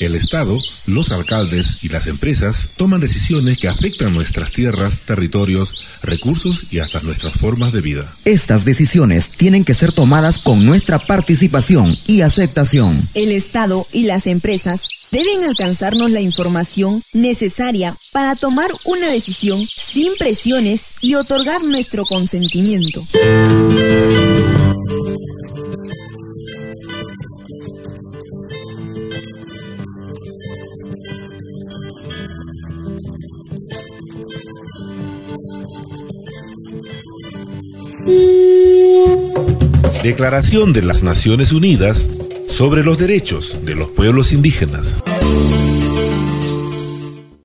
El Estado, los alcaldes y las empresas toman decisiones que afectan nuestras tierras, territorios, recursos y hasta nuestras formas de vida. Estas decisiones tienen que ser tomadas con nuestra participación y aceptación. El Estado y las empresas deben alcanzarnos la información necesaria para tomar una decisión sin presiones y otorgar nuestro consentimiento. Declaración de las Naciones Unidas sobre los derechos de los pueblos indígenas.